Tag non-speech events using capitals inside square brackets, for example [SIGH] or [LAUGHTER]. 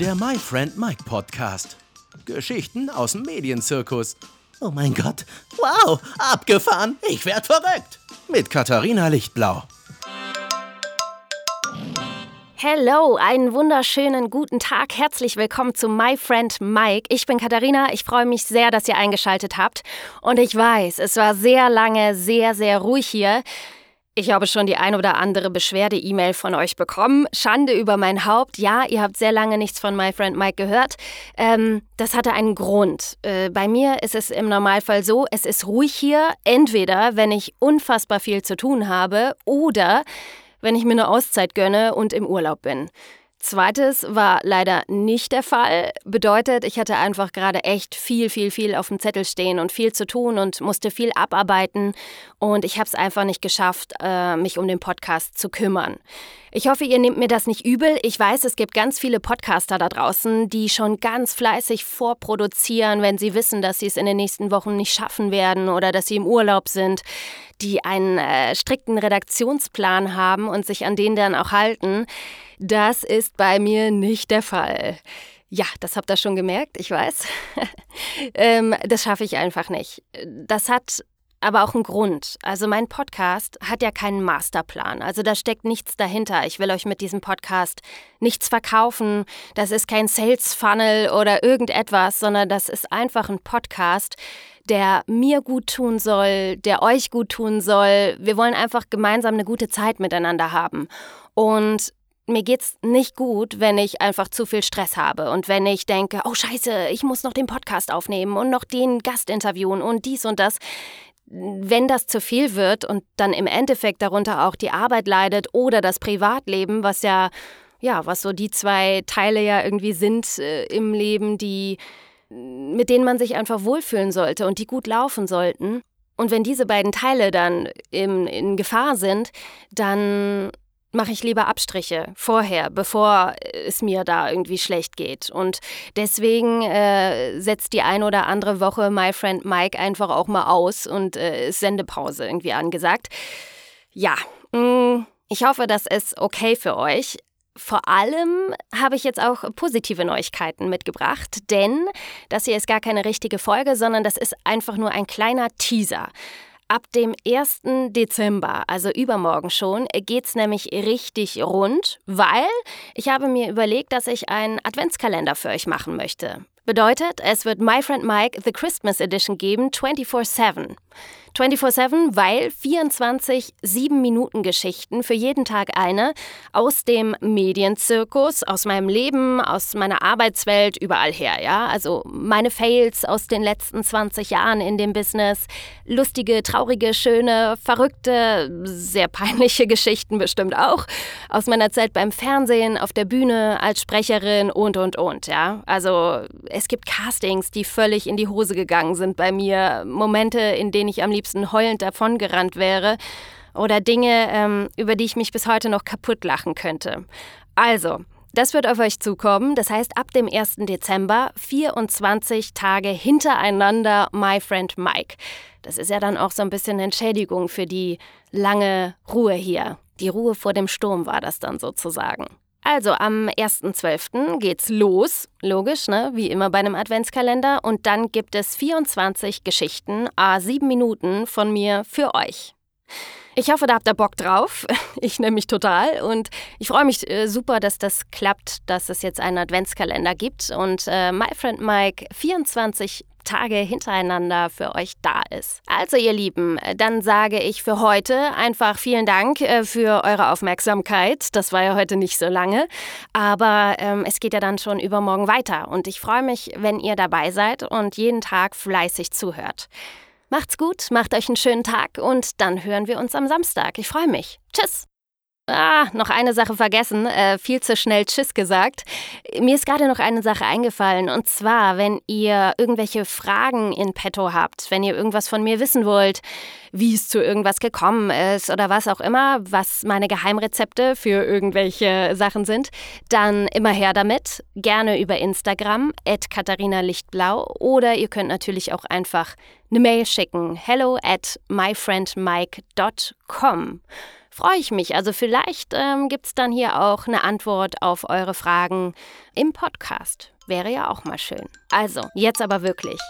Der My Friend Mike Podcast. Geschichten aus dem Medienzirkus. Oh mein Gott. Wow, abgefahren. Ich werd verrückt. Mit Katharina Lichtblau. Hello, einen wunderschönen guten Tag. Herzlich willkommen zu My Friend Mike. Ich bin Katharina. Ich freue mich sehr, dass ihr eingeschaltet habt. Und ich weiß, es war sehr lange sehr, sehr ruhig hier. Ich habe schon die ein oder andere Beschwerde-E-Mail von euch bekommen. Schande über mein Haupt. Ja, ihr habt sehr lange nichts von My Friend Mike gehört. Ähm, das hatte einen Grund. Äh, bei mir ist es im Normalfall so, es ist ruhig hier, entweder wenn ich unfassbar viel zu tun habe oder wenn ich mir eine Auszeit gönne und im Urlaub bin. Zweites war leider nicht der Fall. Bedeutet, ich hatte einfach gerade echt viel, viel, viel auf dem Zettel stehen und viel zu tun und musste viel abarbeiten. Und ich habe es einfach nicht geschafft, äh, mich um den Podcast zu kümmern. Ich hoffe, ihr nehmt mir das nicht übel. Ich weiß, es gibt ganz viele Podcaster da draußen, die schon ganz fleißig vorproduzieren, wenn sie wissen, dass sie es in den nächsten Wochen nicht schaffen werden oder dass sie im Urlaub sind, die einen äh, strikten Redaktionsplan haben und sich an den dann auch halten. Das ist bei mir nicht der Fall. Ja, das habt ihr schon gemerkt, ich weiß. [LAUGHS] ähm, das schaffe ich einfach nicht. Das hat aber auch einen Grund. Also mein Podcast hat ja keinen Masterplan. Also da steckt nichts dahinter. Ich will euch mit diesem Podcast nichts verkaufen. Das ist kein Sales Funnel oder irgendetwas, sondern das ist einfach ein Podcast, der mir gut tun soll, der euch gut tun soll. Wir wollen einfach gemeinsam eine gute Zeit miteinander haben. Und mir geht's nicht gut, wenn ich einfach zu viel Stress habe und wenn ich denke, oh Scheiße, ich muss noch den Podcast aufnehmen und noch den Gast interviewen und dies und das. Wenn das zu viel wird und dann im Endeffekt darunter auch die Arbeit leidet oder das Privatleben, was ja, ja, was so die zwei Teile ja irgendwie sind äh, im Leben, die, mit denen man sich einfach wohlfühlen sollte und die gut laufen sollten. Und wenn diese beiden Teile dann in, in Gefahr sind, dann mache ich lieber Abstriche vorher, bevor es mir da irgendwie schlecht geht. Und deswegen äh, setzt die ein oder andere Woche My Friend Mike einfach auch mal aus und äh, ist Sendepause irgendwie angesagt. Ja, mm, ich hoffe, das ist okay für euch. Vor allem habe ich jetzt auch positive Neuigkeiten mitgebracht, denn das hier ist gar keine richtige Folge, sondern das ist einfach nur ein kleiner Teaser. Ab dem 1. Dezember, also übermorgen schon, geht es nämlich richtig rund, weil ich habe mir überlegt, dass ich einen Adventskalender für euch machen möchte. Bedeutet, es wird My Friend Mike The Christmas Edition geben, 24-7. 24-7, weil 24 7-Minuten-Geschichten für jeden Tag eine aus dem Medienzirkus, aus meinem Leben, aus meiner Arbeitswelt, überall her, ja. Also meine Fails aus den letzten 20 Jahren in dem Business, lustige, traurige, schöne, verrückte, sehr peinliche [LAUGHS] Geschichten bestimmt auch, aus meiner Zeit beim Fernsehen, auf der Bühne, als Sprecherin und, und, und, ja. Also es gibt Castings, die völlig in die Hose gegangen sind bei mir, Momente, in denen ich am liebsten heulend davongerannt wäre oder Dinge, ähm, über die ich mich bis heute noch kaputt lachen könnte. Also, das wird auf euch zukommen. Das heißt, ab dem 1. Dezember 24 Tage hintereinander My Friend Mike. Das ist ja dann auch so ein bisschen Entschädigung für die lange Ruhe hier. Die Ruhe vor dem Sturm war das dann sozusagen. Also am 1.12. geht's los, logisch, ne? wie immer bei einem Adventskalender. Und dann gibt es 24 Geschichten, a 7 Minuten von mir für euch. Ich hoffe, da habt ihr Bock drauf. [LAUGHS] Ich nehme mich total und ich freue mich äh, super, dass das klappt, dass es jetzt einen Adventskalender gibt und äh, My Friend Mike 24 Tage hintereinander für euch da ist. Also ihr Lieben, dann sage ich für heute einfach vielen Dank äh, für eure Aufmerksamkeit. Das war ja heute nicht so lange, aber ähm, es geht ja dann schon übermorgen weiter und ich freue mich, wenn ihr dabei seid und jeden Tag fleißig zuhört. Macht's gut, macht euch einen schönen Tag und dann hören wir uns am Samstag. Ich freue mich. Tschüss! Ah, noch eine Sache vergessen, äh, viel zu schnell Tschüss gesagt. Mir ist gerade noch eine Sache eingefallen und zwar, wenn ihr irgendwelche Fragen in petto habt, wenn ihr irgendwas von mir wissen wollt, wie es zu irgendwas gekommen ist oder was auch immer, was meine Geheimrezepte für irgendwelche Sachen sind, dann immer her damit. Gerne über Instagram, Katharina Lichtblau oder ihr könnt natürlich auch einfach eine Mail schicken. Hello at myfriendmike.com. Freue ich mich. Also vielleicht ähm, gibt es dann hier auch eine Antwort auf eure Fragen im Podcast. Wäre ja auch mal schön. Also, jetzt aber wirklich.